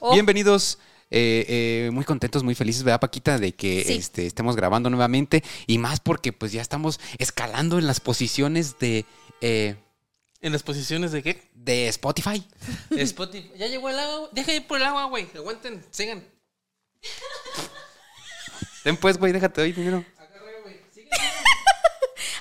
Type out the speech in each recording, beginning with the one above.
Oh. Bienvenidos. eh, eh, muy contentos, muy felices, ¿verdad, Paquita? De que Sí. este, estemos grabando nuevamente. Y más porque pues ya estamos escalando en las posiciones de, eh, ¿En las posiciones de qué? de Spotify. Spotify. Ya llegó el agua. Deja ir por el agua, güey. Aguanten, sigan. Ten pues, güey, déjate hoy dinero.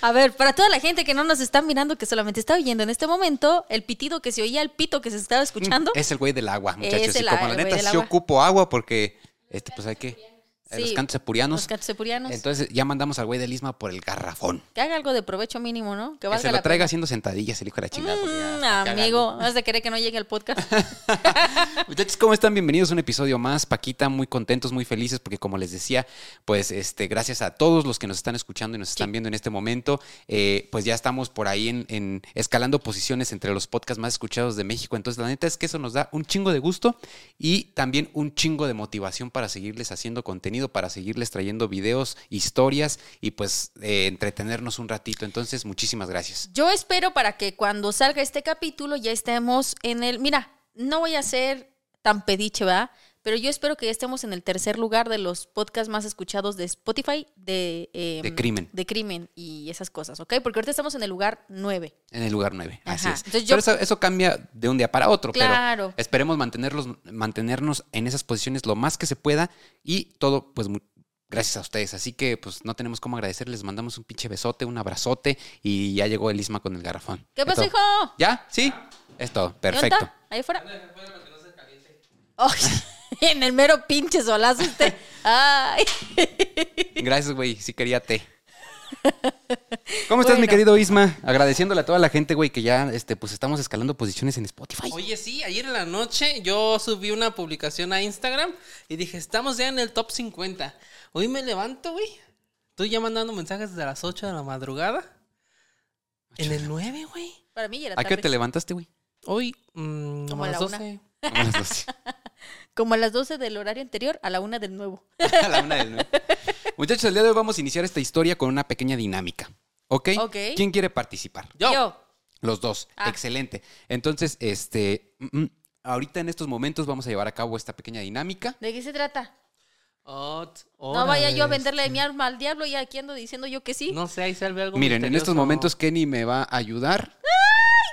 A ver, para toda la gente que no nos está mirando, que solamente está oyendo en este momento, el pitido que se oía, el pito que se estaba escuchando. Es el güey del agua, muchachos. Es y el como la neta sí ocupo agua porque este, pues hay que. Eh, Los cantos sepurianos. Los cantos sepurianos. Entonces ya mandamos al güey del Isma por el garrafón. que haga algo de provecho mínimo, ¿no? Que se lo la traiga pena. haciendo sentadillas el hijo de la chingada. ya, Mm, haga amigo, algo. has de querer que no llegue al podcast. Muchachos, ¿cómo están? Bienvenidos a un episodio más. Paquita, muy contentos, muy felices, porque como les decía, pues este, gracias a todos los que nos están escuchando y nos están viendo en este momento, eh, pues ya estamos por ahí en, en escalando posiciones entre los podcasts más escuchados de México. Entonces, la neta es que eso nos da un chingo de gusto y también un chingo de motivación para seguirles haciendo contenido, para seguirles trayendo videos, historias y pues eh, entretenernos un ratito. Entonces, muchísimas gracias. Yo espero para que cuando salga este capítulo ya estemos en el. Mira, no voy a ser tan pediche, ¿verdad? Pero yo espero que ya estemos en el tercer lugar de los podcasts más escuchados de Spotify de, em, De crimen. De crimen y esas cosas, ¿ok? Porque ahorita estamos en el lugar 9. En el lugar 9, así Ajá. es. Entonces yo- Pero eso, eso cambia de un día para otro, Claro. pero esperemos mantenerlos, mantenernos en esas posiciones lo más que se pueda y todo, pues, mu- gracias a ustedes. Así que, pues, no tenemos cómo agradecerles. Les mandamos un pinche besote, un abrazote y ya llegó el Isma con el garrafón. ¿Qué pasó, hijo? ¿Ya? ¿Sí? Es todo. ¿Dónde Perfecto. Ahí afuera. Oh, en el mero pinche solazo usted. Ay. Gracias, güey. Sí quería té. ¿Cómo estás, mi querido Isma? Agradeciéndole a toda la gente, güey, que ya, este, pues, estamos escalando posiciones en Spotify. Oye, sí, ayer en la noche yo subí una publicación a Instagram y dije, estamos ya en el top 50. Hoy me levanto, güey. Estoy ya mandando mensajes desde las 8 de la madrugada. En el 9, güey. Para mí ya era ¿A qué tarde. te levantaste, güey? Hoy, mm, Como a a la las una. 12. Como a las 12. Como a las 12 del horario anterior a la una del nuevo. A la una del nueve. Muchachos, el día de hoy vamos a iniciar esta historia con una pequeña dinámica. ¿Ok? ¿Quién quiere participar? Yo. Los dos. Ah. Excelente. Entonces, este. mm, mm, ahorita en estos momentos vamos a llevar a cabo esta pequeña dinámica. ¿De qué se trata? Ot- No vaya yo a venderle mi alma al diablo y aquí ando diciendo yo que sí. No sé, ahí sale algo Miren, en estos momentos Kenny me va a ayudar.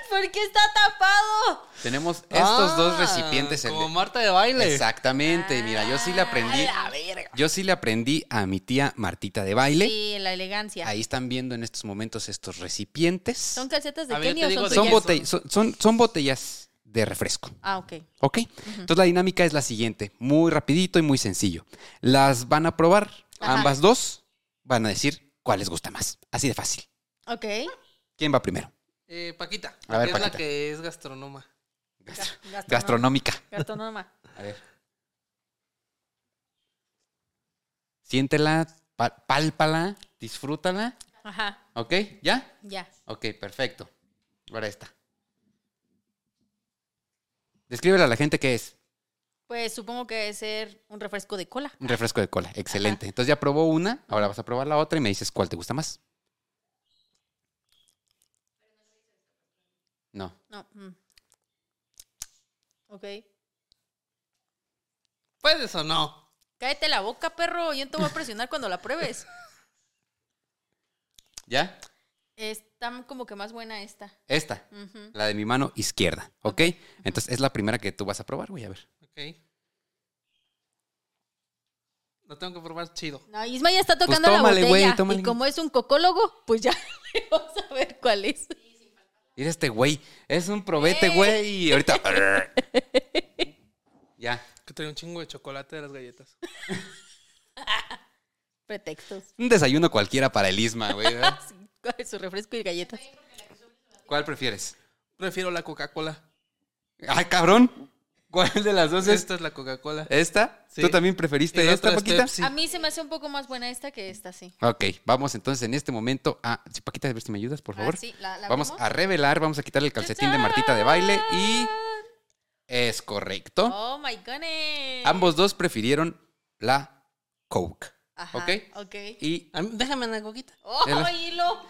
¿Por qué está tapado? Tenemos estos dos Ah, recipientes. Como de- Marta de baile. Exactamente. Mira, yo sí le aprendí. A la verga. Yo sí le aprendí a mi tía Martita de baile. Sí, la elegancia. Ahí están viendo en estos momentos estos recipientes. ¿Son calcetas de Kenny o son de Son, botell- son, son- son botellas de refresco. Ah, ok. ¿Ok? Entonces la dinámica es la siguiente, muy rapidito y muy sencillo. Las van a probar, Ajá. ambas dos van a decir cuál les gusta más. Así de fácil. Ok. ¿Quién va primero? Eh, Paquita. A ver, que es Paquita. la que es gastronoma. Gastro- Gastronoma. Gastronómica. Gastronoma. A ver. Siéntela, pa- pálpala, disfrútala. Ajá, ¿Ok? ¿Ya? ya. Ok, perfecto. Ahora esta. Descríbele a la gente qué es. Pues supongo que debe ser un refresco de cola. Un refresco de cola. Excelente. Entonces ya probó una, ahora vas a probar la otra y me dices cuál te gusta más. No. No. mm. Ok. ¿Puedes o no? Cállate la boca, perro. Yo no te voy a presionar cuando la pruebes. ¿Ya? Está como que más buena esta. Esta, la de mi mano izquierda. ¿Ok? Entonces es la primera que tú vas a probar, voy a ver. Ok. Lo tengo que probar chido. No, Isma ya está tocando Pues tómale, la güey, botella. tómale. Y como es un cocólogo, pues ya vamos a ver cuál es. Mira este güey, es un probete, Eh. güey. Y ahorita. ya. Que trae un chingo de chocolate de las galletas. Pretextos. Un desayuno cualquiera para el Isma, güey. ¿verdad? Sí, ¿cuál es su refresco y galletas. ¿Cuál prefieres? Prefiero la Coca-Cola. Ay, cabrón. ¿Cuál de las dos es? Esta es la Coca-Cola. ¿Esta? Sí. ¿Tú también preferiste la esta, Paquita? Pepsi. A mí se me hace un poco más buena esta que esta, sí. Ok, vamos entonces en este momento a. Sí, Paquita, a ver si me ayudas, por Ah, favor. sí, la- la vamos a revelar, vamos a quitarle el calcetín de Martita de baile y. Es correcto. Oh my goodness. Ambos dos prefirieron la Coke. Ajá. ¿Ok? Ok. Y, A mí- déjame en la coquita. ¡Oh, El- hilo!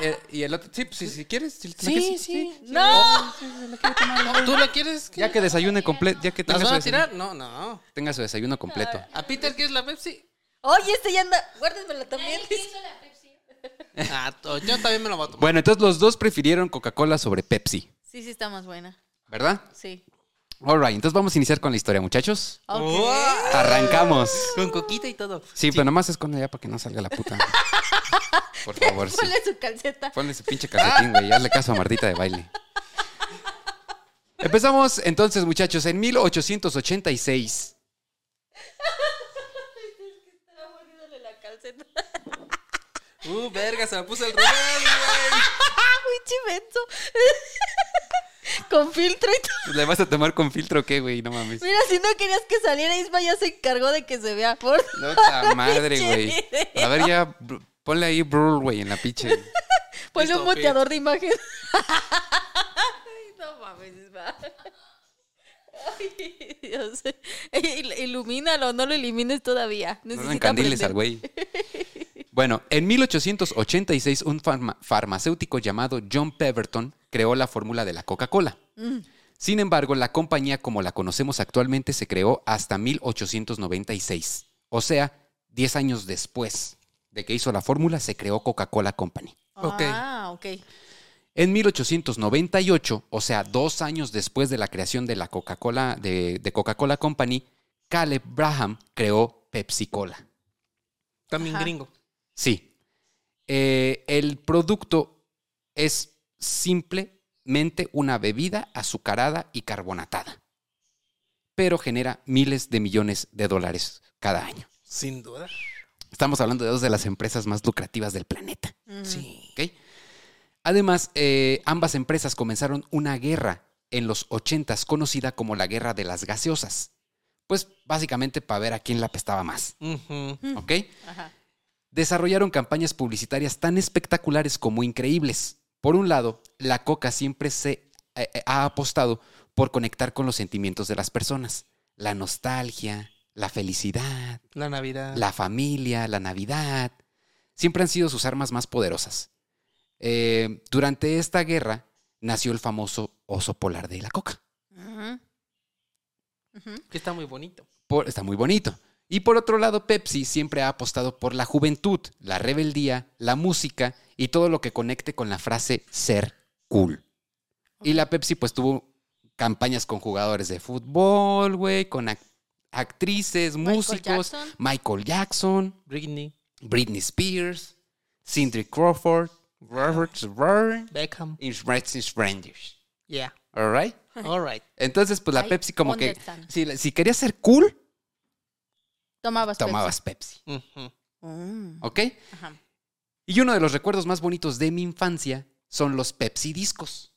y, eh, y el otro, sí, pues si, si quieres. Si, la Sí, quieres- sí. ¡No! ¿Tú la quieres? Ya que desayune completo, ya que ¿Las tenga su, van a desayuno, tirar? No, no. tenga su desayuno completo. ¿A Peter quieres la Pepsi? Oye, este ya anda. Guárdenmela también. Ah, to- yo también me lo voy a tomar. Bueno, entonces los dos prefirieron Coca-Cola sobre Pepsi, Sí, sí, está más buena. ¿verdad? Sí. Alright, entonces vamos a iniciar con la historia, muchachos. Ok. Oh. Arrancamos. Con coquita y todo. Sí, pero nomás es con ella para que no salga la puta. Por favor, sí. Ponle su calceta. Ponle ese pinche calcetín, güey. y Hazle caso a Martita de baile. Empezamos entonces, muchachos, en 1886. Estaba poniéndole la calceta. Uh, verga, se la puse al revés, güey. Muy chimenso. Con filtro y todo. ¿Le vas a tomar con filtro o qué, güey? No mames. Mira, si no querías que saliera, Isma ya se encargó de que se vea por. No, ta madre, güey. A ver, ya, ponle ahí brr, güey, en la pinche. Ponle Listo, un muteador de imagen. Ay, no mames, Isma. Ay, Dios. Il- Ilumínalo, no lo elimines todavía. No Necesita encandiles aprender. al güey. Bueno, en 1886 un farma- farmacéutico llamado John Pemberton creó la fórmula de la Coca-Cola. Mm. Sin embargo, la compañía como la conocemos actualmente se creó hasta 1896. O sea, 10 años después de que hizo la fórmula, se creó Coca-Cola Company. Ok. Ah, ok. En 1898, o sea, dos años después de la creación de la Coca-Cola, de, de Coca-Cola Company, Caleb Braham creó Pepsi-Cola. También Ajá. gringo. Sí. Eh, el producto es simplemente una bebida azucarada y carbonatada, pero genera miles de millones de dólares cada año. Sin duda. Estamos hablando de dos de las empresas más lucrativas del planeta. Mm. Sí. ¿ok? Además, eh, ambas empresas comenzaron una guerra en los 80s conocida como la Guerra de las Gaseosas. Pues básicamente para ver a quién la apestaba más. ¿Ok? Ajá. Desarrollaron campañas publicitarias tan espectaculares como increíbles. Por un lado, la coca siempre se eh, eh, ha apostado por conectar con los sentimientos de las personas. La nostalgia, la felicidad, La Navidad. la familia, la Navidad. Siempre han sido sus armas más poderosas. Eh, durante esta guerra nació el famoso oso polar de la coca. Que está muy bonito. Por- está muy bonito. Y por otro lado, Pepsi siempre ha apostado por la juventud, la rebeldía, la música y todo lo que conecte con la frase ser cool. Y la Pepsi pues tuvo campañas con jugadores de fútbol, güey, con ac- actrices, Michael músicos, Jackson. Michael Jackson, Britney. Britney Spears, Cindy Crawford, Robert Beckham. y Reds Strangers. Yeah. All right? All right. Entonces, pues la Pepsi como que si, si querías ser cool, Tomabas tomabas Pepsi. Mm. ¿Ok? Ajá. Y uno de los recuerdos más bonitos de mi infancia son los Pepsi discos.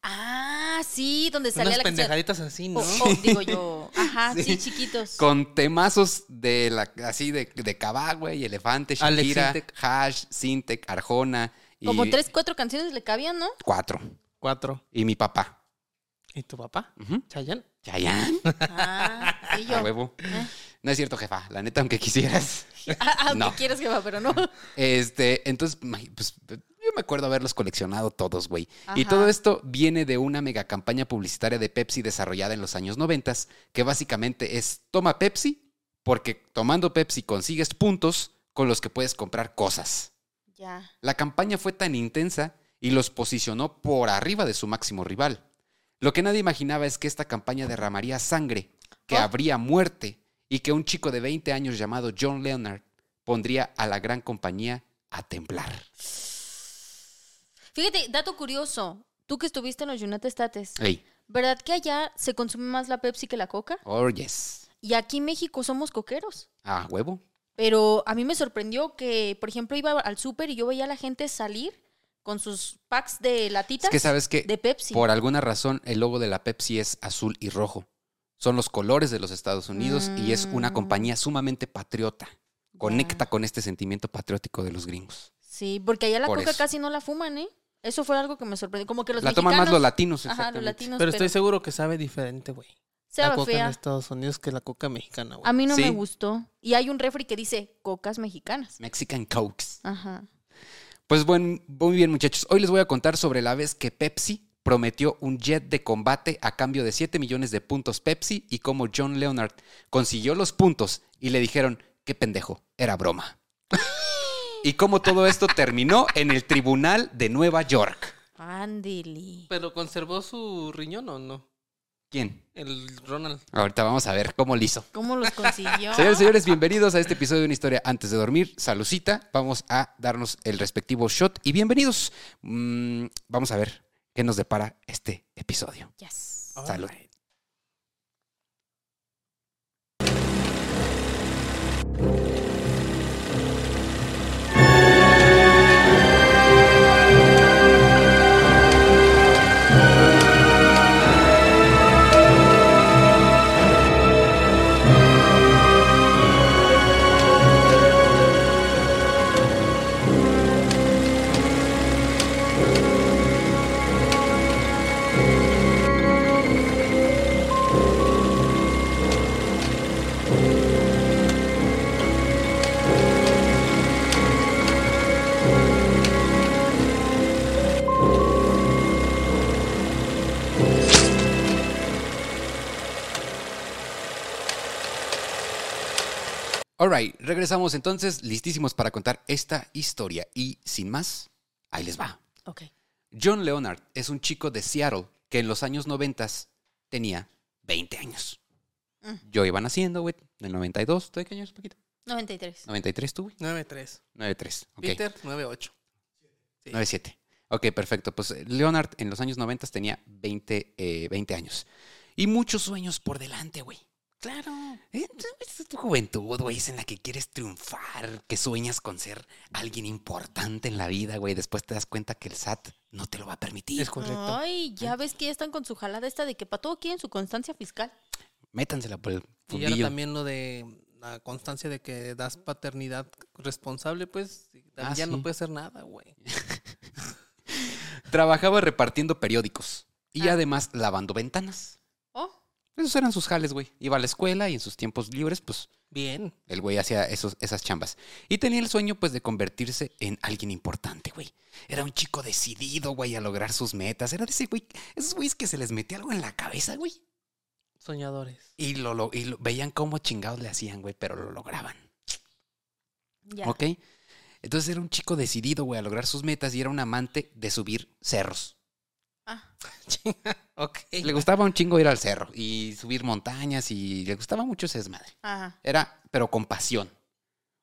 Ah, sí, donde salía Unas la canción. pendejaditas así, ¿no? Oh, oh, digo yo. Ajá, sí, Sí. chiquitos. Con temazos de la, así de, de Cabá, güey, Elefante, Shakira, Sintek. Hash, Sintec, Arjona. Y Como tres, cuatro canciones le cabían, ¿no? Cuatro. Cuatro. Y mi papá. ¿Y tu papá? Ujú. Chayanne. Chayanne. Ah, y A yo. huevo. Eh. No es cierto, jefa. La neta, aunque quisieras. Ah, aunque No. quieras va, pero no. Este, entonces, pues, yo me acuerdo haberlos coleccionado todos, güey. Y todo esto viene de una mega campaña publicitaria de Pepsi desarrollada en los años 90, que básicamente es toma Pepsi, porque tomando Pepsi consigues puntos con los que puedes comprar cosas. Ya. La campaña fue tan intensa y los posicionó por arriba de su máximo rival. Lo que nadie imaginaba es que esta campaña derramaría sangre, que Oh. habría muerte y que un chico de 20 años llamado John Leonard pondría a la gran compañía a temblar. Fíjate, dato curioso. Tú que estuviste en los United States, ¿verdad que allá se consume más la Pepsi que la Coca? oh yes. Y aquí en México somos coqueros. Ah, huevo. Pero a mí me sorprendió que, por ejemplo, iba al súper y yo veía a la gente salir con sus packs de latitas Es que sabes que de Pepsi. por alguna razón el logo de la Pepsi es azul y rojo. Son los colores de los Estados Unidos y es una Mm. compañía sumamente patriota. Conecta con este sentimiento patriótico de los gringos. Sí, porque allá la Por Coca eso. casi no la fuman, ¿eh? Eso fue algo que me sorprendió. Como que los la toman más los latinos, Ajá, los latinos. Pero estoy seguro que sabe diferente, güey. La Estaba coca en. Estados Unidos que la coca mexicana, güey. A mí no Sí. me gustó. Y hay un refri que dice cocas mexicanas. Mexican Cokes. Ajá. Pues bueno, muy bien muchachos. Hoy les voy a contar sobre la vez que Pepsi prometió un jet de combate a cambio de 7 millones de puntos Pepsi y cómo John Leonard consiguió los puntos y le dijeron, qué pendejo, era broma. y cómo todo esto terminó en el Tribunal de Nueva York. Ándele. ¿Pero conservó su riñón o no? ¿Quién? El Ronald. Ahorita vamos a ver cómo lo hizo. ¿Cómo los consiguió? Señores y señores, bienvenidos a este episodio de Una Historia Antes de Dormir. Salucita, vamos a darnos el respectivo shot y bienvenidos. Mm, vamos a ver qué nos depara este episodio. Yes. Salud. Alright. Regresamos entonces, listísimos para contar esta historia. Y sin más, ahí les va. Ok. John Leonard es un chico de Seattle que en los años 90 tenía 20 años. Mm. Yo iba naciendo, güey, del 92. ¿Tú de qué años, Paquito? 93. 93 tú, güey. 9-3. 93. Ok. Peter, 9-8. Sí. 97. Ok, perfecto. Pues eh, Leonard en los años 90 tenía 20, eh, 20 años. Y muchos sueños por delante, güey. Claro. Es tu juventud, güey, es en la que quieres triunfar, que sueñas con ser alguien importante en la vida, güey. Después te das cuenta que el SAT no te lo va a permitir. Es correcto. Ay, ya ves que ya están con su jalada esta de que para todo quieren su constancia fiscal. Métansela por el Y ahora fundillo. también lo de la constancia de que das paternidad responsable, pues Ah, ya sí. no puede hacer nada, güey. Trabajaba repartiendo periódicos y Ah. además lavando ventanas. Esos eran sus jales, güey. Iba a la escuela y en sus tiempos libres, pues Bien. el güey hacía esos, esas chambas. Y tenía el sueño, pues, de convertirse en alguien importante, güey. Era un chico decidido, güey, a lograr sus metas. Era de ese güey, esos güeyes que se les metía algo en la cabeza, güey. Soñadores. Y lo, lo- y lo- veían cómo chingados le hacían, güey, pero lo lograban. ya. ¿Ok? Entonces era un chico decidido, güey, a lograr sus metas y era un amante de subir cerros. Ah. Le gustaba un chingo ir al cerro y subir montañas y le gustaba mucho ese desmadre. ajá. Era, pero con pasión.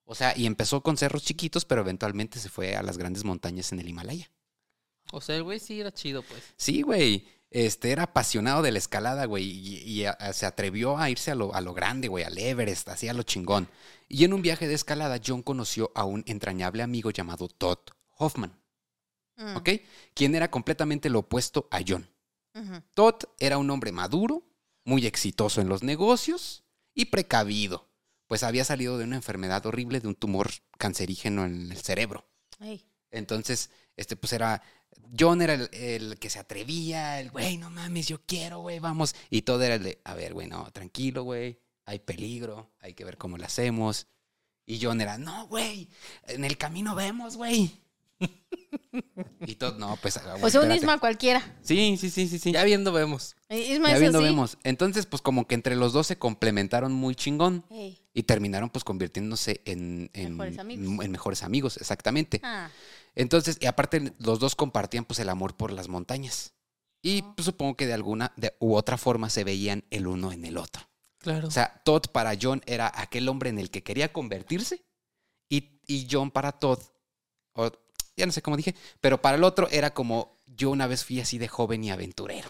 O sea, y empezó con cerros chiquitos, pero eventualmente se fue a las grandes montañas en el Himalaya. O sea, el güey sí era chido, pues. Sí, güey. Este era apasionado de la escalada, güey, y, y a- a- se atrevió a irse a lo, a lo grande, güey, al Everest, así a lo chingón. Y en un viaje de escalada, John conoció a un entrañable amigo llamado Todd Hoffman, Mm, ¿ok? Quien era completamente lo opuesto a John. Todd era un hombre maduro, muy exitoso en los negocios y precavido, pues había salido de una enfermedad horrible de un tumor cancerígeno en el cerebro. Entonces, este, pues era. John era el, el que se atrevía, el güey, no mames, yo quiero, güey, vamos. Y todo era el de, a ver, güey, no, tranquilo, güey, hay peligro, hay que ver cómo lo hacemos. Y John era, no, güey, en el camino vemos, güey. Y todo, no, pues. O sea, un espérate. Isma cualquiera. Sí, sí, sí, sí, sí. Ya viendo vemos. Eh, Isma Ya viendo así. vemos. Entonces, pues como que entre los dos se complementaron muy chingón Ey, y terminaron pues convirtiéndose en, en- Mejores amigos. en mejores amigos, exactamente. Ah, Entonces, y aparte los dos compartían pues el amor por las montañas. Y Ah. pues, supongo que de alguna de, u otra forma se veían el uno en el otro. Claro. O sea, Todd para John era aquel hombre en el que quería convertirse y, y John para Todd, o, ya no sé cómo dije, pero para el otro era como yo una vez fui así de joven y aventurero.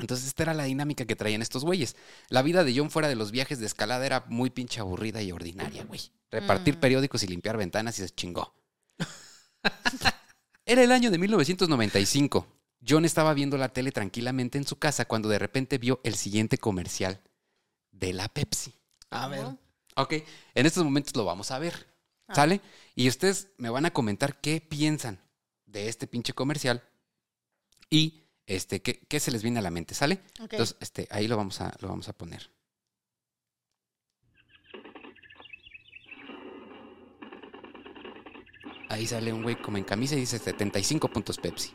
Entonces, esta era la dinámica que traían estos güeyes. La vida de John fuera de los viajes de escalada era muy pinche aburrida y ordinaria, güey. Repartir Mm. periódicos y limpiar ventanas y se chingó. era el año de 1995. John estaba viendo la tele tranquilamente en su casa cuando de repente vio el siguiente comercial de la Pepsi. A ver. Ok, en estos momentos lo vamos a ver. Ah. ¿Sale? Y ustedes me van a comentar qué piensan de este pinche comercial. Y este, ¿qué, qué se les viene a la mente? ¿Sale? Entonces, este, ahí lo vamos a, lo vamos a poner. Ahí sale un güey como en camisa y dice 75 puntos Pepsi.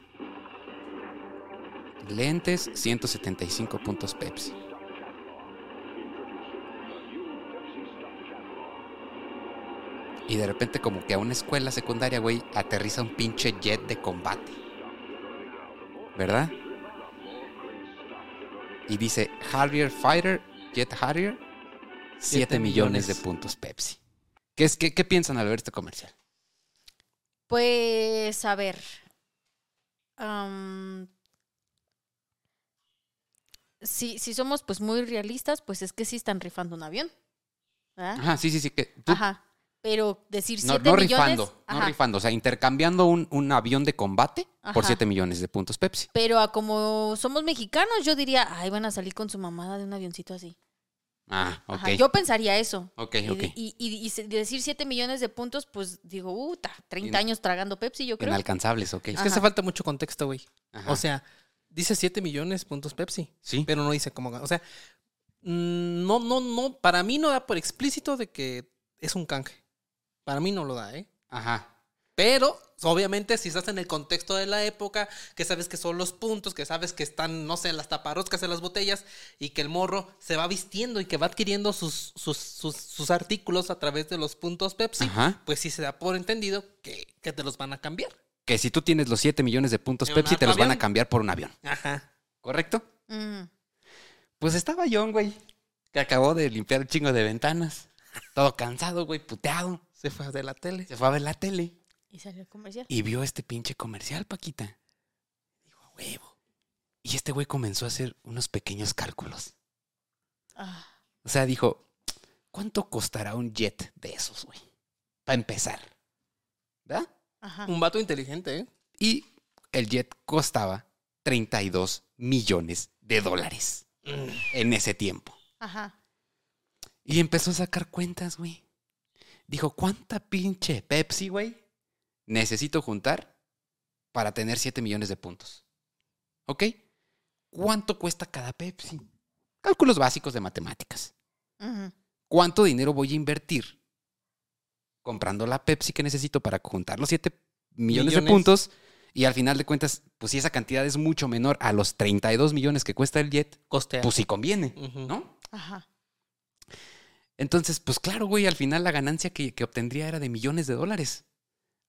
Lentes, 175 puntos Pepsi. Y de repente como que a una escuela secundaria, güey, aterriza un pinche jet de combate. ¿Verdad? Y dice Harrier Fighter, Jet Harrier, 7 Siete millones de puntos Pepsi. ¿Qué, es, qué, ¿Qué piensan al ver este comercial? Pues, a ver. si, si somos pues muy realistas, pues es que sí están rifando un avión. ¿verdad? Ajá, sí, sí, sí. Que tú- Ajá. Pero decir no, 7 no millones. rifando, no rifando, o sea, intercambiando un, un avión de combate por Ajá. 7 millones de puntos Pepsi. Pero a como somos mexicanos, yo diría, ay, van a salir con su mamada de un avioncito así. Ah, ok. Ajá, yo pensaría eso. Ok, Y, ok. y- y- decir 7 millones de puntos, pues digo, uta, 30 In- años tragando Pepsi, yo creo. Inalcanzables, ok. Es que hace falta mucho contexto, güey. O sea, dice 7 millones puntos Pepsi, sí. pero no dice cómo. O sea, mm, no, no, no. Para mí no da por explícito de que es un canje. Para mí no lo da, ¿eh? Ajá. Pero, obviamente, si estás en el contexto de la época, que sabes que son los puntos, que sabes que están, no sé, las taparroscas en las botellas, y que el morro se va vistiendo y que va adquiriendo sus, sus, sus, sus artículos a través de los puntos Pepsi, Ajá. pues sí se da por entendido que, que te los van a cambiar. Que si tú tienes los 7 millones de puntos Pepsi, te los van a cambiar por un avión. Ajá. ¿Correcto? Mm. Pues estaba John, güey. Que acabó de limpiar un chingo de ventanas. Todo cansado, güey, puteado. Se fue de la tele. Se fue a ver la tele. Y salió el comercial. Y vio este pinche comercial, Paquita. Dijo, "A huevo. Y este güey comenzó a hacer unos pequeños cálculos. Ah, O sea, dijo, ¿cuánto costará un jet de esos, güey? Para empezar. ¿Verdad? ajá. Un vato inteligente, ¿eh? Y el jet costaba 32 millones de dólares en ese tiempo. Ajá. Y empezó a sacar cuentas, güey. Dijo, ¿cuánta pinche Pepsi, güey? Necesito juntar para tener 7 millones de puntos. ¿Ok? ¿Cuánto cuesta cada Pepsi? Cálculos básicos de matemáticas. ¿Cuánto dinero voy a invertir comprando la Pepsi que necesito para juntar los 7 millones, de puntos? Y al final de cuentas, pues si esa cantidad es mucho menor a los 32 millones que cuesta el jet, Costea. pues sí conviene. ¿no? Ajá. Entonces, pues claro, güey, al final la ganancia que, que obtendría era de millones de dólares.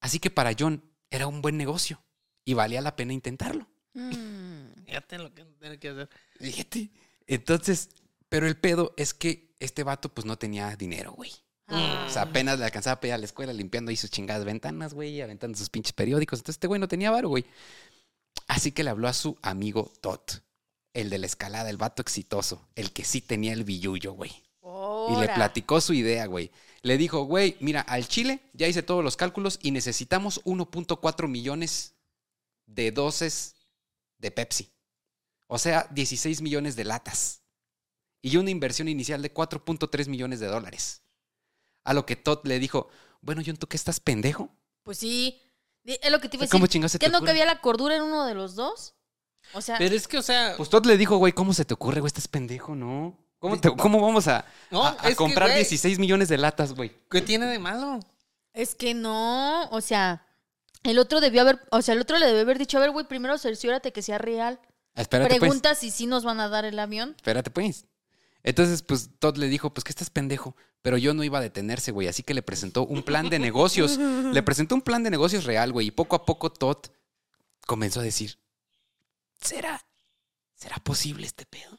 Así que para John era un buen negocio y valía la pena intentarlo. Mm. Fíjate lo que tiene que hacer. Fíjate. Entonces, pero el pedo es que este vato pues no tenía dinero, güey. Ah. O sea, apenas le alcanzaba a pedir a la escuela limpiando ahí sus chingadas ventanas, güey, aventando sus pinches periódicos. Entonces este güey no tenía varo, güey. Así que le habló a su amigo Todd, el de la escalada, el vato exitoso, el que sí tenía el billullo, güey. Y le platicó su idea, güey. Le dijo, güey, mira, al Chile ya hice todos los cálculos y necesitamos 1.4 millones de dosis de Pepsi. O sea, 16 millones de latas. Y una inversión inicial de 4.3 millones de dólares. A lo que Todd le dijo, bueno, John, ¿tú qué estás pendejo? Pues sí. Es lo que te iba a ¿Cómo decir. chingados se ¿Qué te no ocurre? cabía la cordura en uno de los dos? O sea, Pero es que, o sea, Pues Todd le dijo, güey, ¿cómo se te ocurre, güey? Estás pendejo, ¿no? ¿Cómo, te- cómo vamos a, No, a- a es que, comprar güey. 16 millones de latas, güey? ¿qué tiene de malo? es que no. O sea, el otro debió haber. O sea, el otro le debió haber dicho, a ver, güey, primero cerciórate que sea real. Espérate, pues. Pregunta si sí nos van a dar el avión. Espérate, pues. Entonces, pues Todd le dijo, pues que estás pendejo. Pero yo no iba a detenerse, güey. Así que le presentó un plan de negocios. le presentó un plan de negocios real, güey. Y poco a poco Todd comenzó a decir, ¿será, será posible este pedo?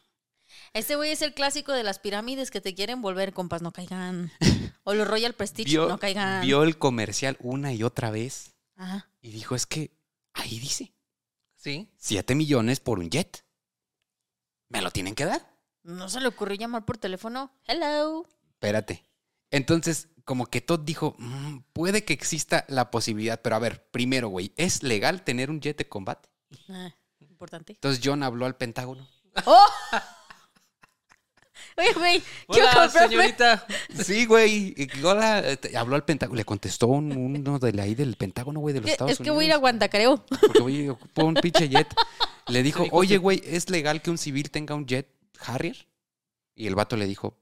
Este güey es el clásico de las pirámides que te quieren volver, compas, no caigan. O los Royal Prestige, Vio, no caigan. vio el comercial una y otra vez Ajá. y dijo, es que ahí dice, Sí. 7 millones por un jet. ¿Me lo tienen que dar? ¿No se le ocurrió llamar por teléfono? Hello. Espérate. Entonces, como que Todd dijo, "Mm, puede que exista la posibilidad, pero a ver, primero, güey, ¿es legal tener un jet de combate? Ah, importante. Entonces John habló al Pentágono. ¡Oh! Oye, güey, Hola, señorita. Sí, güey. y- Hola, este, habló al Pentágono. Le contestó un- uno de la- ahí del Pentágono, güey, de los Es Estados que voy a ir a Unidos. Guantacreo. Porque voy a ocupar un pinche jet. Le dijo, dijo oye, güey, ¿es legal que un civil tenga un jet Harrier? Y el vato le dijo,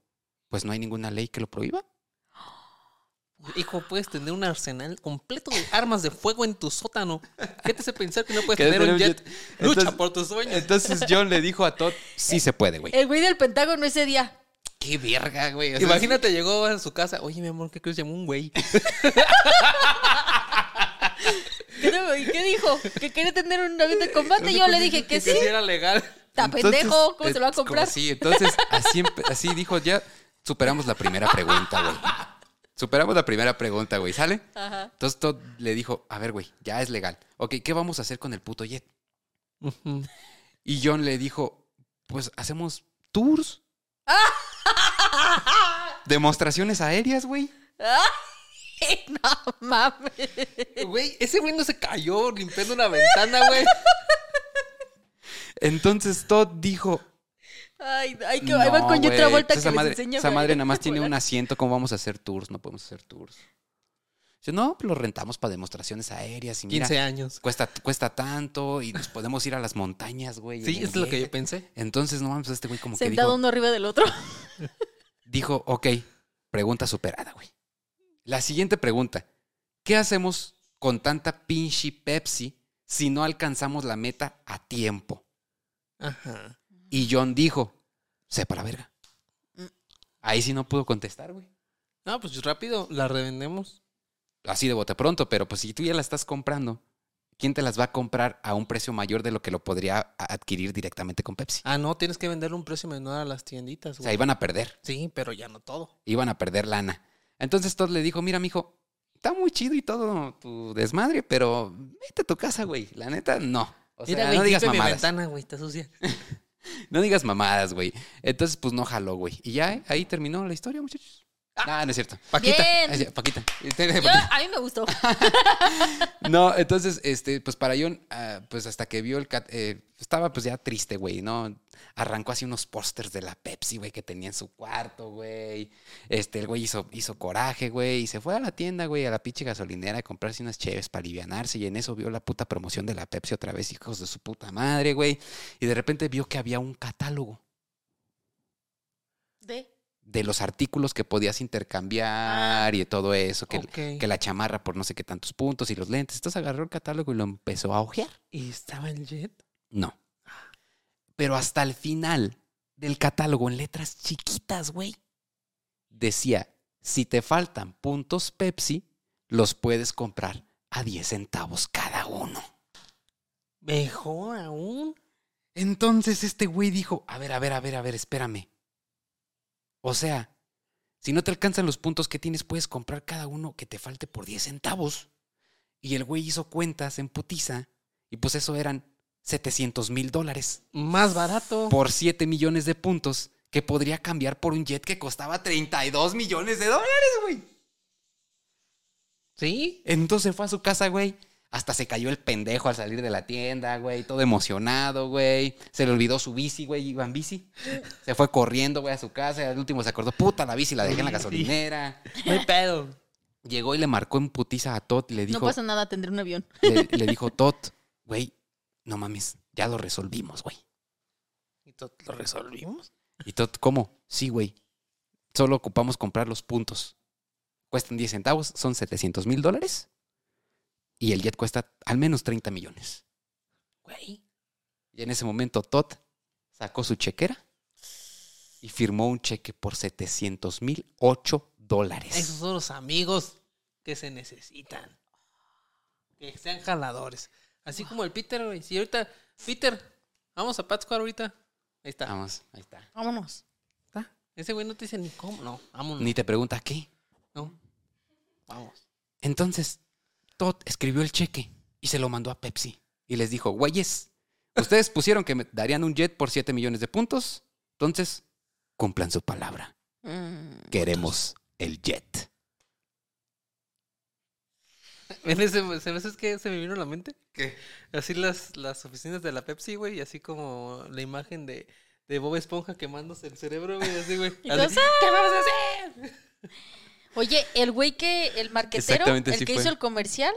pues no hay ninguna ley que lo prohíba. Hijo, puedes tener un arsenal completo de armas de fuego en tu sótano. ¿Qué te hace pensar que no puedes Que tener tener un jet? jet. Lucha Entonces- por tus sueños. Entonces John le dijo a Todd, sí se puede, güey. El güey del Pentágono ese día. Qué verga, güey. o sea, Imagínate, llegó a su casa. Oye, mi amor, ¿qué crees? Llamó un güey. ¿Qué, no- y qué dijo? Que quería tener un avión de combate. Yo le dije que sí. sí era legal. Está pendejo. ¿Cómo se lo va a comprar? así, entonces, así dijo, ya superamos la primera pregunta, güey. Superamos la primera pregunta, güey, ¿sale? Ajá. Entonces Todd le dijo, a ver, güey, ya es legal. Ok, ¿qué vamos a hacer con el puto jet? Y John le dijo, pues hacemos tours. Demostraciones aéreas, güey. no mames. Güey, ese güey no se cayó limpiando una ventana, güey. Entonces Todd dijo, Ay, ay, que no, ahí van con otra vuelta que esa les madre, esa madre nada más tiene un asiento, ¿cómo vamos a hacer tours? No podemos hacer tours. Dice, no, pues lo rentamos para demostraciones aéreas y mira, 15 años. cuesta, cuesta tanto y nos podemos ir a las montañas, güey. Sí, es lo que yo jet". pensé. Entonces, no mames, este güey como que Sentado dijo, uno arriba del otro. dijo, ok, pregunta superada, güey. La siguiente pregunta, ¿qué hacemos con tanta pinche Pepsi si no alcanzamos la meta a tiempo? Ajá. Y John dijo, sepa la verga. Mm. Ahí sí no pudo contestar, güey. No, pues rápido, la revendemos. Así de bote pronto, pero pues si tú ya la estás comprando, ¿quién te las va a comprar a un precio mayor de lo que lo podría adquirir directamente con Pepsi? Ah, no, tienes que venderle un precio menor a las tienditas, O güey. sea, iban a perder, Sí, pero ya no todo. iban a perder lana. Entonces Todd le dijo, mira, mijo, está muy chido y todo tu desmadre, pero vete a tu casa, güey. La neta, no. O sea, Mira, güey, no digas limpia mi mamadas. ventana, güey, está sucia. No digas mamadas, güey. Entonces, pues no jaló, güey. Y ya ahí terminó la historia, muchachos. Ah, no es cierto. Paquita. Bien. Ah, ya, Paquita. Yo, a mí me gustó. No, entonces, este, pues para John, ah, pues hasta que vio el cat, eh, estaba pues ya triste, güey, ¿no? Arrancó así unos pósters de la Pepsi, güey, que tenía en su cuarto, güey. Este, el güey hizo, hizo coraje, güey, y se fue a la tienda, güey, a la pinche gasolinera a comprarse unas cheves para alivianarse, y en eso vio la puta promoción de la Pepsi otra vez, hijos de su puta madre, güey. Y de repente vio que había un catálogo De. de los artículos que podías intercambiar y de todo eso, que, que la chamarra por no sé qué tantos puntos y los lentes. Entonces agarró el catálogo y lo empezó a ojear. ¿Y estaba el jet? No. Pero hasta el final del catálogo, en letras chiquitas, güey, decía, si te faltan puntos Pepsi, los puedes comprar a 10 centavos cada uno. Mejor aún. Entonces este güey dijo, a ver, a ver, a ver, a ver, espérame. O sea, si no te alcanzan los puntos que tienes, puedes comprar cada uno que te falte por 10 centavos. Y el güey hizo cuentas en putiza y pues eso eran 700 mil dólares Más barato. por 7 millones de puntos que podría cambiar por un jet que costaba 32 millones de dólares, güey. ¿Sí? Entonces fue a su casa, güey. Hasta se cayó el pendejo al salir de la tienda, güey. Todo emocionado, güey. Se le olvidó su bici, güey. Iba en bici. Se fue corriendo, güey, a su casa. Y al último se acordó, puta, la bici la dejé en la gasolinera. No hay pedo. Llegó y le marcó en putiza a Todd y le dijo, No pasa nada, tendré un avión. le, le dijo, Todd, güey, no mames, ya lo resolvimos, güey. ¿Y todo lo resolvimos? Y Todd, ¿cómo? Sí, güey. Solo ocupamos comprar los puntos. Cuestan 10 centavos, son 700 mil dólares. Y el jet cuesta al menos 30 millones. Güey. Y en ese momento Todd sacó su chequera y firmó un cheque por 700 mil 8 dólares. Esos son los amigos que se necesitan. Que sean jaladores. Así como el Peter, güey. Si ahorita, Peter, vamos a Pátzcuaro ahorita. Ahí está. Vamos, ahí está. Vámonos. está. Ese güey no te dice ni cómo. No, vámonos. Ni te pregunta qué. No. Vamos. Entonces, Todd escribió el cheque y se lo mandó a Pepsi. Y les dijo, güeyes, ustedes pusieron que me darían un jet por 7 millones de puntos. Entonces, cumplan su palabra. Mm. Queremos el jet. ¿En ese, ¿Sabes es que se me vino a la mente? ¿Qué? Así las, las oficinas de la Pepsi, güey. Y así como la imagen de, de Bob Esponja quemándose el cerebro, güey. Así, güey. ¿Qué vamos a hacer? Oye, el güey que, el marquetero, el que fue. hizo el comercial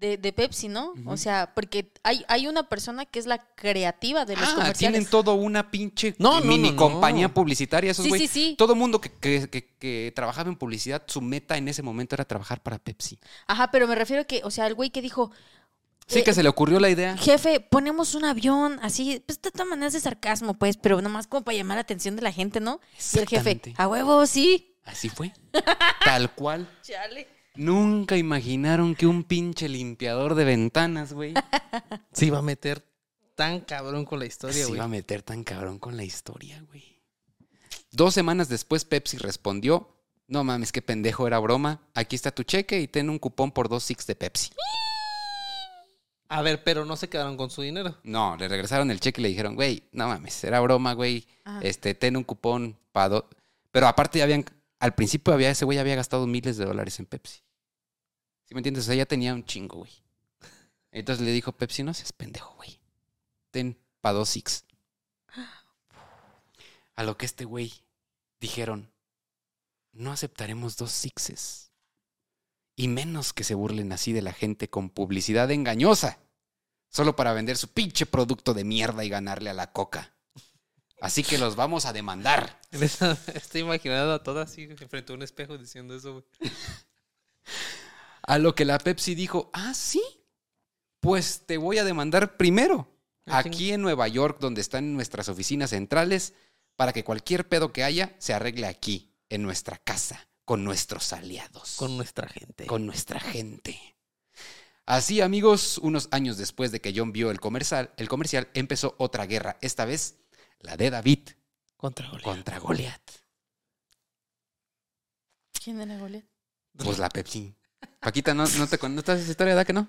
de, de Pepsi, ¿no? O sea, porque hay, hay una persona que es la creativa de los Ah, comerciales. tienen todo una pinche No, mini no, compañía no. publicitaria. Esos Sí, güey. sí, sí. Todo mundo que, que- que- que trabajaba en publicidad, su meta en ese momento era trabajar para Pepsi. Ajá, pero me refiero que, o sea, el güey que dijo, Sí, Eh, que se le ocurrió la idea. jefe, ponemos un avión, así, pues de todas maneras de sarcasmo, pues, pero nomás como para llamar la atención de la gente, ¿no? Y el jefe, a huevo, sí. Así fue. Tal cual. Chale. Nunca imaginaron que un pinche limpiador de ventanas, güey, Se iba a meter tan cabrón con la historia, se güey. iba a meter tan cabrón con la historia, güey. Dos semanas después, Pepsi respondió: No mames, qué pendejo era broma. Aquí está tu cheque y ten un cupón por dos six de Pepsi. A ver, pero no se quedaron con su dinero. No, le regresaron el cheque y le dijeron, güey, no mames, era broma, güey. Ajá. Este, ten un cupón para dos. Pero aparte ya habían, al principio había, ese güey había gastado miles de dólares en Pepsi. ¿Sí me entiendes? O sea, ya tenía un chingo, güey. Entonces le dijo, Pepsi, no seas pendejo, güey. Ten para dos six. A lo que este güey dijeron, no aceptaremos dos sixes. Y menos que se burlen así de la gente con publicidad engañosa. Solo para vender su pinche producto de mierda y ganarle a la coca. Así que los vamos a demandar. Estoy imaginando a todas así frente a un espejo diciendo eso, güey. A lo que la Pepsi dijo, ah, sí. Pues te voy a demandar primero. Ah, Aquí en Nueva York, donde están nuestras oficinas centrales, para que cualquier pedo que haya se arregle aquí, en nuestra casa, con nuestros aliados. Con nuestra gente. con nuestra gente. Así, amigos, unos años después de que John vio el comercial, el comercial empezó otra guerra, esta vez la de David Contra Goliat. contra Goliat. ¿Quién era Goliat? Pues la Pepsi. Paquita, ¿no, no te contaste esa historia, da que no?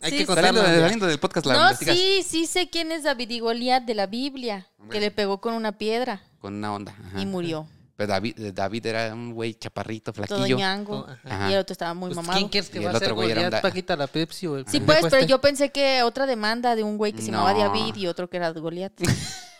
Hay Sí, que sí. contarla. Saliendo, del podcast la No, investigas sí, sí sé quién es David y Goliat de la Biblia, Hombre. que le pegó con una piedra con una onda. ajá. y murió. Pero David, David era un güey chaparrito, Todo flaquillo. ñango. Ajá. Ajá. Y el otro estaba muy Pues, mamado. ¿Quién quieres que Y va el a ser otro güey era un Goliat, da- Paquita, la Pepsi o el Sí, pues, pero yo pensé que otra demanda de un güey que se llamaba No. David y otro que era Goliat.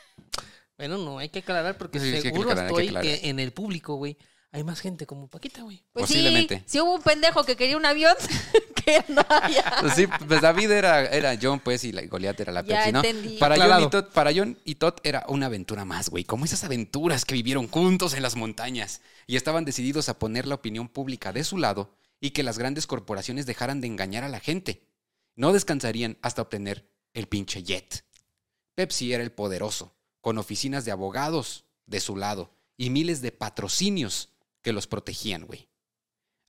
Bueno, no, hay que aclarar porque Sí, sí, que seguro aclarar, hay que estoy que en el público, güey, hay más gente como Paquita, güey. Pues Posiblemente. sí, sí hubo un pendejo que quería un avión que no había. Pues Sí, pues David era, era John, pues, y la Goliat era la Ya Pepsi, ¿no? entendí. Para John, y Todd, para John y Todd era una aventura más, güey. Como esas aventuras que vivieron juntos en las montañas. Y estaban decididos a poner la opinión pública de su lado y que las grandes corporaciones dejaran de engañar a la gente. No descansarían hasta obtener el pinche jet. Pepsi era el poderoso, con oficinas de abogados de su lado y miles de patrocinios que los protegían, güey.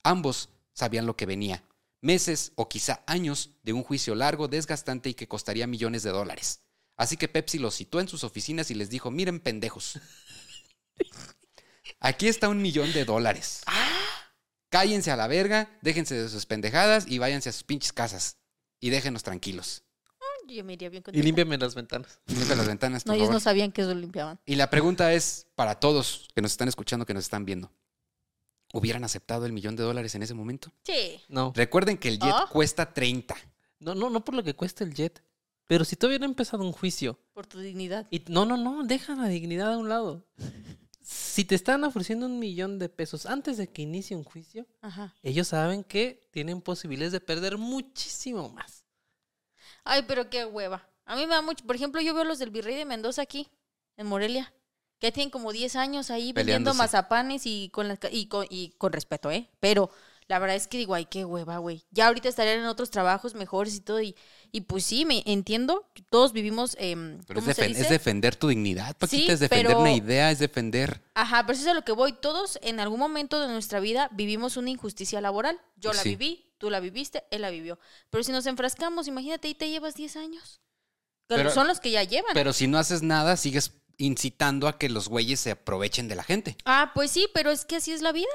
Ambos sabían lo que venía. Meses o quizá años de un juicio largo, desgastante y que costaría millones de dólares. Así que Pepsi los citó en sus oficinas y les dijo, miren pendejos. Aquí está un millón de dólares. Cállense a la verga, déjense de sus pendejadas y váyanse a sus pinches casas. Y déjenos tranquilos. Yo me iría bien Y contenta. límpiame las ventanas. Limpia las ventanas, por No, ellos favor. no sabían que eso limpiaban. Y la pregunta es para todos que nos están escuchando, que nos están viendo. ¿Hubieran aceptado el millón de dólares en ese momento? Sí. No. Recuerden que el jet ¿Ah? cuesta 30. No, no, no por lo que cuesta el jet. Pero si todavía no empezado un juicio. Por tu dignidad. Y no, no, no, deja la dignidad a un lado. Si te están ofreciendo un millón de pesos antes de que inicie un juicio, Ajá. ellos saben que tienen posibilidades de perder muchísimo más. Ay, pero qué hueva. A mí me da mucho. Por ejemplo, yo veo los del Virrey de Mendoza aquí, en Morelia. Que tienen como 10 años ahí vendiendo mazapanes y con, las y, con, y con respeto, ¿eh? Pero la verdad es que digo, ay, qué hueva, güey. Ya ahorita estarían en otros trabajos mejores y todo. Y, y pues sí, me entiendo. Todos vivimos. em, Pero es, ¿Cómo se defen- dice? es defender tu dignidad, Paquita. Sí, es defender pero- una idea, es defender. Ajá, pero eso es a lo que voy. Todos en algún momento de nuestra vida vivimos una injusticia laboral. Yo la Sí. viví, tú la viviste, él la vivió. Pero si nos enfrascamos, imagínate, ahí te llevas 10 años. Pero- son los que ya llevan. Pero si no haces nada, sigues incitando a que los güeyes se aprovechen de la gente. ah, pues sí, pero es que así es la vida.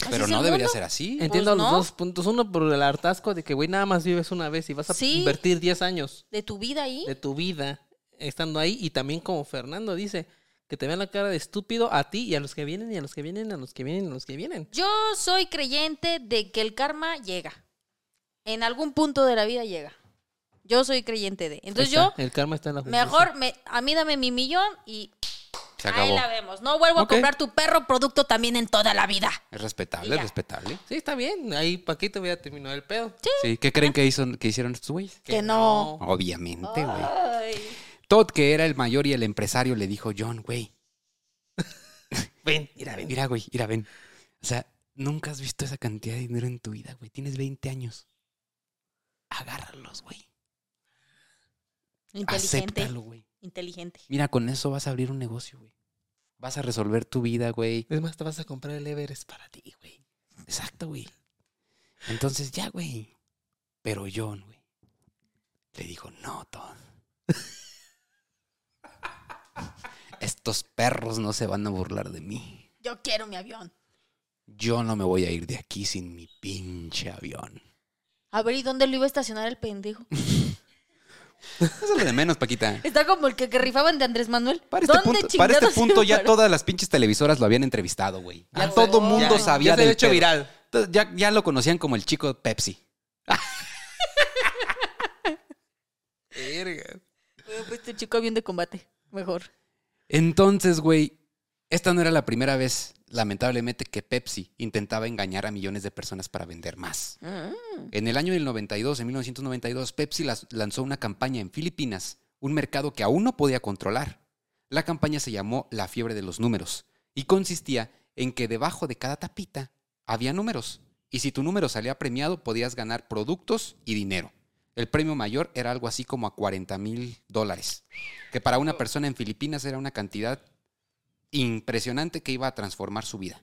Así Pero no debería mundo. ser así. Entiendo Pues los no. dos puntos. Uno por el hartazgo de que, güey, nada más vives una vez y vas a Sí. invertir 10 años De tu vida ahí. de tu vida estando ahí. Y también como Fernando dice, que te vean la cara de estúpido a ti y a los que vienen y a los que vienen, a los que vienen y a los que vienen. Yo soy creyente de que el karma llega. En algún punto de la vida llega. Yo soy creyente de. Entonces yo, El karma está en la justicia. mejor, me, a mí dame mi millón y Se Se Ahí acabó. la vemos. No vuelvo a comprar tu perro producto también en toda la vida. Es respetable, es respetable. Sí, está bien. Ahí Paquito voy a terminar el pedo. Sí, ¿qué creen que, hizo, que hicieron estos güeyes? Que no. Obviamente, güey. Todd, que era el mayor y el empresario, le dijo, John, güey, Ven, mira, ven. mira, güey, mira, ven. O sea, nunca has visto esa cantidad de dinero en tu vida, güey. Tienes 20 años. Agárralos, güey. Inteligente. Acéptalo, güey. Inteligente. Mira, con eso vas a abrir un negocio, güey. Vas a resolver tu vida, güey. Es más, te vas a comprar el Everest para ti, güey. Exacto, güey. Entonces ya, güey. Pero John, güey, le dijo, no, Todd. Estos perros no se van a burlar de mí. Yo quiero mi avión. Yo no me voy a ir de aquí sin mi pinche avión. A ver, ¿y dónde lo iba a estacionar el pendejo? Eso es lo de menos, Paquita. Está como el que, que rifaban de Andrés Manuel. Para este ¿Dónde punto, para este punto ya todas las pinches televisoras lo habían entrevistado, güey. Ya Ah, todo mundo Ya, sabía ya del hecho pedo. viral. Entonces, ya, ya lo conocían como el chico Pepsi. Verga. Hubiera puesto chico avión de combate. Mejor. Entonces, güey, esta no era la primera vez, lamentablemente, que Pepsi intentaba engañar a millones de personas para vender más. En el año del 92, en 1992, Pepsi las- lanzó una campaña en Filipinas, un mercado que aún no podía controlar. La campaña se llamó La fiebre de los números y consistía en que debajo de cada tapita había números. Y si tu número salía premiado, podías ganar productos y dinero. El premio mayor era algo así como a 40 mil dólares, que para una persona en Filipinas era una cantidad impresionante que iba a transformar su vida.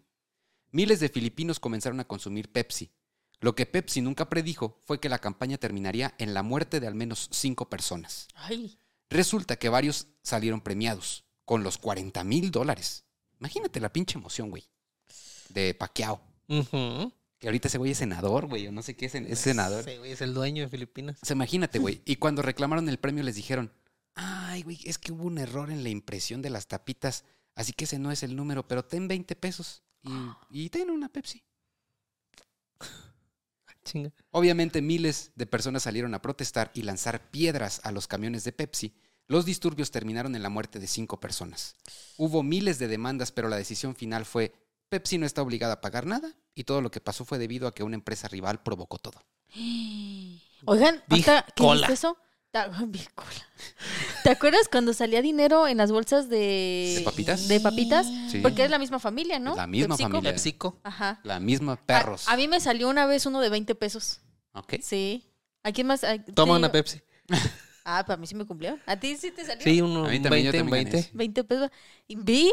Miles de filipinos comenzaron a consumir Pepsi. Lo que Pepsi nunca predijo fue que la campaña terminaría en la muerte de al menos cinco personas. Ay. Resulta que varios salieron premiados con los 40 mil dólares. Imagínate la pinche emoción, güey. De Pacquiao. Ujú. Que ahorita ese güey es senador, güey, o no sé qué es, es senador. Sí, güey, es el dueño de Filipinas. O sea, imagínate, güey. Y cuando reclamaron el premio les dijeron, ay, güey, es que hubo un error en la impresión de las tapitas, así que ese no es el número, pero ten 20 pesos y, y ten una Pepsi. Chinga. Obviamente miles de personas salieron a protestar y lanzar piedras a los camiones de Pepsi. Los disturbios terminaron en la muerte de cinco personas. Hubo miles de demandas, pero la decisión final fue Pepsi no está obligada a pagar nada y todo lo que pasó fue debido a que una empresa rival provocó todo. Oigan, ¿qué viste eso? ¿Te acuerdas cuando salía dinero en las bolsas de... ¿De papitas? De papitas. Sí. Porque es la misma familia, ¿no? La misma PepsiCo. familia. PepsiCo. Ajá. La misma A, perros. a mí me salió una vez uno de 20 pesos. Ok. Sí. ¿A quién más? A- Toma una yo- Pepsi. Ah, para mí sí me cumplió. ¿A ti sí te salió? Sí, uno A mí también, yo 20, también gané 20. eso. 20 pesos. Y vi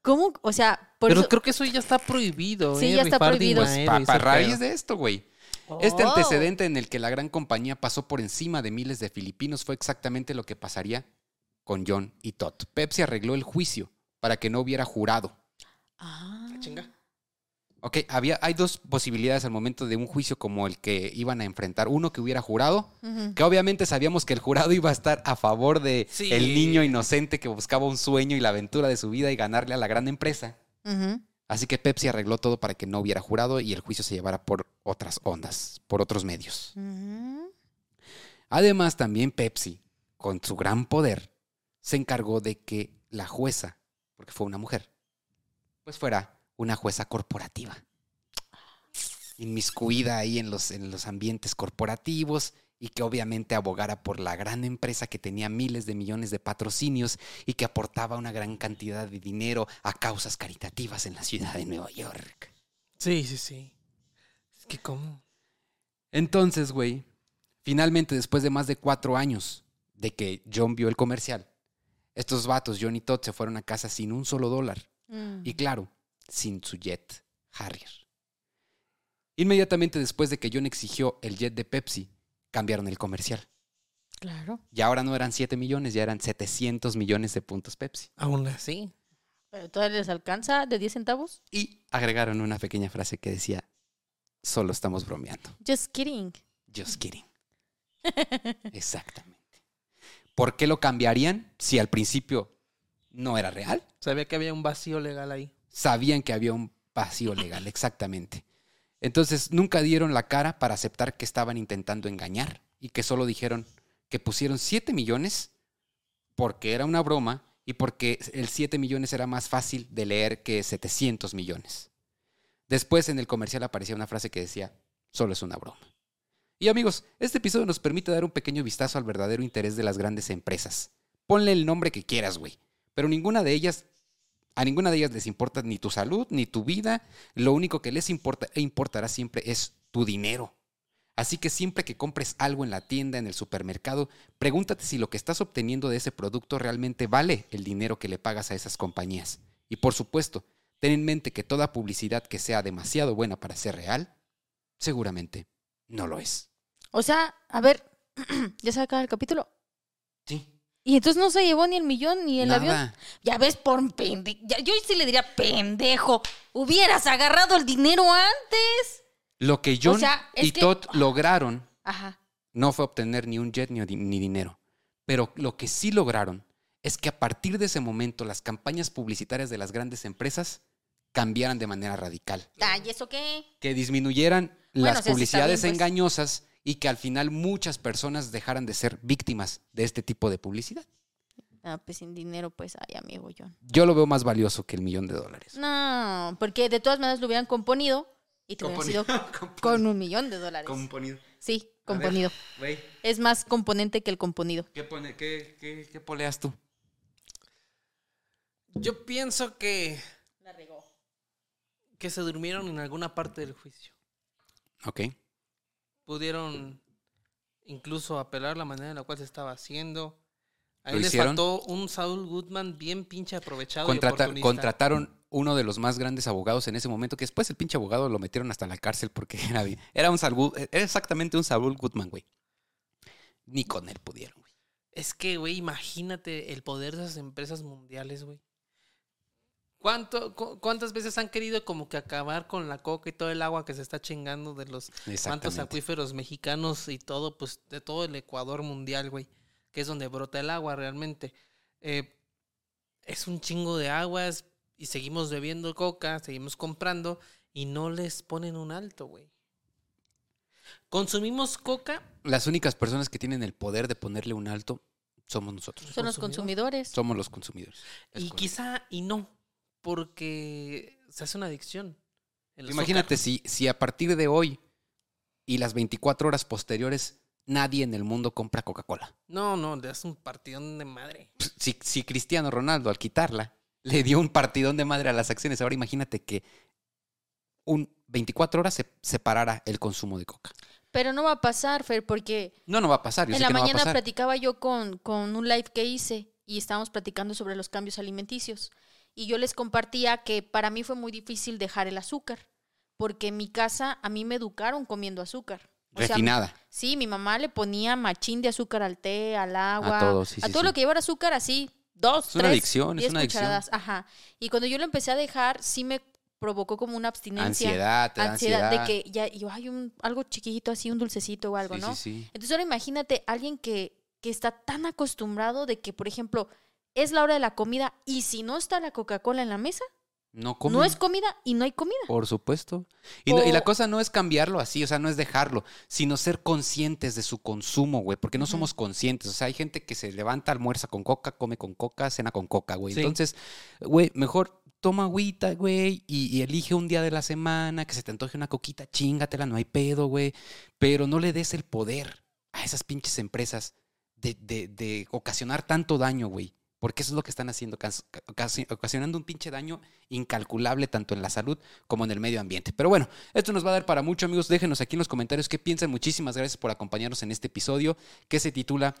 cómo, o sea, por Pero eso- creo que eso ya está prohibido. Sí, ¿eh? ya está prohibido. Pues para raíz de esto, güey. Este Oh. antecedente en el que la gran compañía pasó por encima de miles de filipinos fue exactamente lo que pasaría con John y Todd. Pepsi arregló el juicio para que no hubiera jurado. Ah. Chinga. Ok, había, hay dos posibilidades al momento de un juicio como el que iban a enfrentar. Uno que hubiera jurado, que obviamente sabíamos que el jurado iba a estar a favor de Sí. el niño inocente que buscaba un sueño y la aventura de su vida y ganarle a la gran empresa. Ujú. Así que Pepsi arregló todo para que no hubiera jurado y el juicio se llevara por otras ondas, por otros medios. Además, también Pepsi, con su gran poder, se encargó de que la jueza, porque fue una mujer, pues fuera una jueza corporativa. Inmiscuida ahí en los, en los ambientes corporativos y que obviamente abogara por la gran empresa que tenía miles de millones de patrocinios y que aportaba una gran cantidad de dinero a causas caritativas en la ciudad de Nueva York. Sí, sí, sí. Es que cómo. Entonces, güey, finalmente después de más de cuatro años de que John vio el comercial, estos vatos, John y Todd, se fueron a casa sin un solo dólar. Mm. Y claro, sin su jet Harrier. Inmediatamente después de que John exigió el jet de Pepsi, cambiaron el comercial. Claro. Y ahora no eran 7 millones, ya eran 700 millones de puntos Pepsi. Aún así. ¿Pero todavía les alcanza de 10 centavos? Y agregaron una pequeña frase que decía, solo estamos bromeando. Just kidding. Just kidding. Exactamente. ¿Por qué lo cambiarían si al principio no era real? Sabía que había un vacío legal ahí. Sabían que había un vacío legal, exactamente. Entonces nunca dieron la cara para aceptar que estaban intentando engañar y que solo dijeron que pusieron 7 millones porque era una broma y porque el 7 millones era más fácil de leer que 700 millones. Después en el comercial aparecía una frase que decía, solo es una broma. Y amigos, este episodio nos permite dar un pequeño vistazo al verdadero interés de las grandes empresas. Ponle el nombre que quieras, güey. Pero ninguna de ellas, a ninguna de ellas les importa ni tu salud, ni tu vida. Lo único que les importa e importará siempre es tu dinero. Así que siempre que compres algo en la tienda, en el supermercado, pregúntate si lo que estás obteniendo de ese producto realmente vale el dinero que le pagas a esas compañías. Y por supuesto, ten en mente que toda publicidad que sea demasiado buena para ser real, seguramente no lo es. O sea, a ver, ¿ya se acaba el capítulo? Sí. Y entonces no se llevó ni el millón ni el Nada. avión. Ya ves, por pendejo. Yo sí le diría, pendejo. Hubieras agarrado el dinero antes. Lo que John sea, y que- Todd lograron Ajá. no fue obtener ni un jet ni, ni dinero. Pero lo que sí lograron es que a partir de ese momento las campañas publicitarias de las grandes empresas cambiaran de manera radical. Ay, ¿eso qué? Que disminuyeran Bueno, las publicidades bien, pues. engañosas y que al final muchas personas dejaran de ser víctimas de este tipo de publicidad. Ah, pues sin dinero, pues, ay, amigo John. Yo lo veo más valioso que el millón de dólares. No, porque de todas maneras lo hubieran componido y te hubieran sido con un millón de dólares. Componido. Sí, componido. Es más componente que el componido. ¿qué, pone, qué, qué, qué poleas tú? Yo pienso que, La regó. que se durmieron en alguna parte del juicio. Ok. Pudieron incluso apelar la manera en la cual se estaba haciendo. Ahí ¿Lo les hicieron? faltó un Saul Goodman bien pinche aprovechado y Contrata- contrataron uno de los más grandes abogados en ese momento, que después el pinche abogado lo metieron hasta en la cárcel porque era, bien- era un Saul, era exactamente un Saul Goodman, güey. Ni con él pudieron, güey. Es que, güey, imagínate el poder de esas empresas mundiales, güey. ¿Cuánto, cu- ¿Cuántas veces han querido como que acabar con la coca y todo el agua que se está chingando de los Exactamente. acuíferos mexicanos y todo, pues de todo el Ecuador mundial, güey? Que es donde brota el agua realmente. Eh, es un chingo de aguas y seguimos bebiendo coca, seguimos comprando y no les ponen un alto, güey. Consumimos coca Las únicas personas que tienen el poder de ponerle un alto somos nosotros. Son los consumidores. Somos los consumidores. Es y correcto. quizá y no, porque se hace una adicción. Imagínate si, si a partir de hoy y las 24 horas posteriores nadie en el mundo compra Coca-Cola. No, no, le das un partidón de madre. Si, si Cristiano Ronaldo al quitarla le dio un partidón de madre a las acciones, ahora imagínate que un 24 horas se separara el consumo de coca. Pero no va a pasar, Fer, porque No, no va a pasar. Yo en sé la que no va a mañana pasar. platicaba yo con, con un live que hice y estábamos platicando sobre los cambios alimenticios. Y yo les compartía que para mí fue muy difícil dejar el azúcar, porque en mi casa a mí me educaron comiendo azúcar. O sea, Refinada. sí, mi mamá le ponía machín de azúcar al té, al agua, a todo, todo, sí, sí, sí. lo que llevara azúcar así, dos, Es una tres, adicción, es una adicción. cucharadas, ajá. Y cuando yo lo empecé a dejar, sí me provocó como una abstinencia. Ansiedad, te da ansiedad. de que ya, yo, hay un, algo chiquito así, un dulcecito o algo, ¿no? sí, sí. Entonces ahora imagínate alguien que, que está tan acostumbrado de que, por ejemplo, es la hora de la comida y si no está la Coca-Cola en la mesa, No comen. no es comida y no hay comida. Por supuesto. Y, no- y la cosa no es cambiarlo así, o sea, no es dejarlo, sino ser conscientes de su consumo, güey, porque no somos conscientes. O sea, hay gente que se levanta, almuerza con coca, come con coca, cena con coca, güey. Sí. Entonces, güey, mejor toma agüita, güey, y, y elige un día de la semana que se te antoje una coquita, chingatela, no hay pedo, güey. Pero no le des el poder a esas pinches empresas de, de- de ocasionar tanto daño, güey. Porque eso es lo que están haciendo, cas- ocasi- ocasionando un pinche daño incalculable tanto en la salud como en el medio ambiente. Pero bueno, esto nos va a dar para mucho, amigos. Déjenos aquí en los comentarios qué piensan. Muchísimas gracias por acompañarnos en este episodio que se titula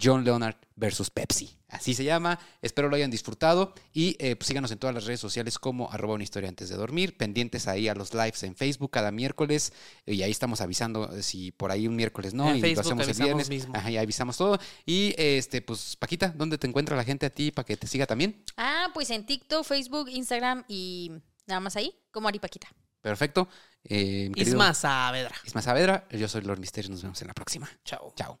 John Leonard versus Pepsi. Así se llama. Espero lo hayan disfrutado y eh, pues, síganos en todas las redes sociales como arroba una historia antes de dormir. Pendientes ahí a los lives en Facebook cada miércoles y ahí estamos avisando eh, si por ahí un miércoles no En y Facebook lo hacemos el avisamos viernes. mismo. Ajá, y avisamos todo. Y este, pues, Paquita, ¿dónde te encuentra la gente a ti para que te siga también? Ah, pues en TikTok, Facebook, Instagram y nada más ahí, como Aripaquita. Perfecto. Eh, Isma Saavedra. Isma Saavedra, yo soy Lord Misterio. Nos vemos en la próxima. Chao. Chao.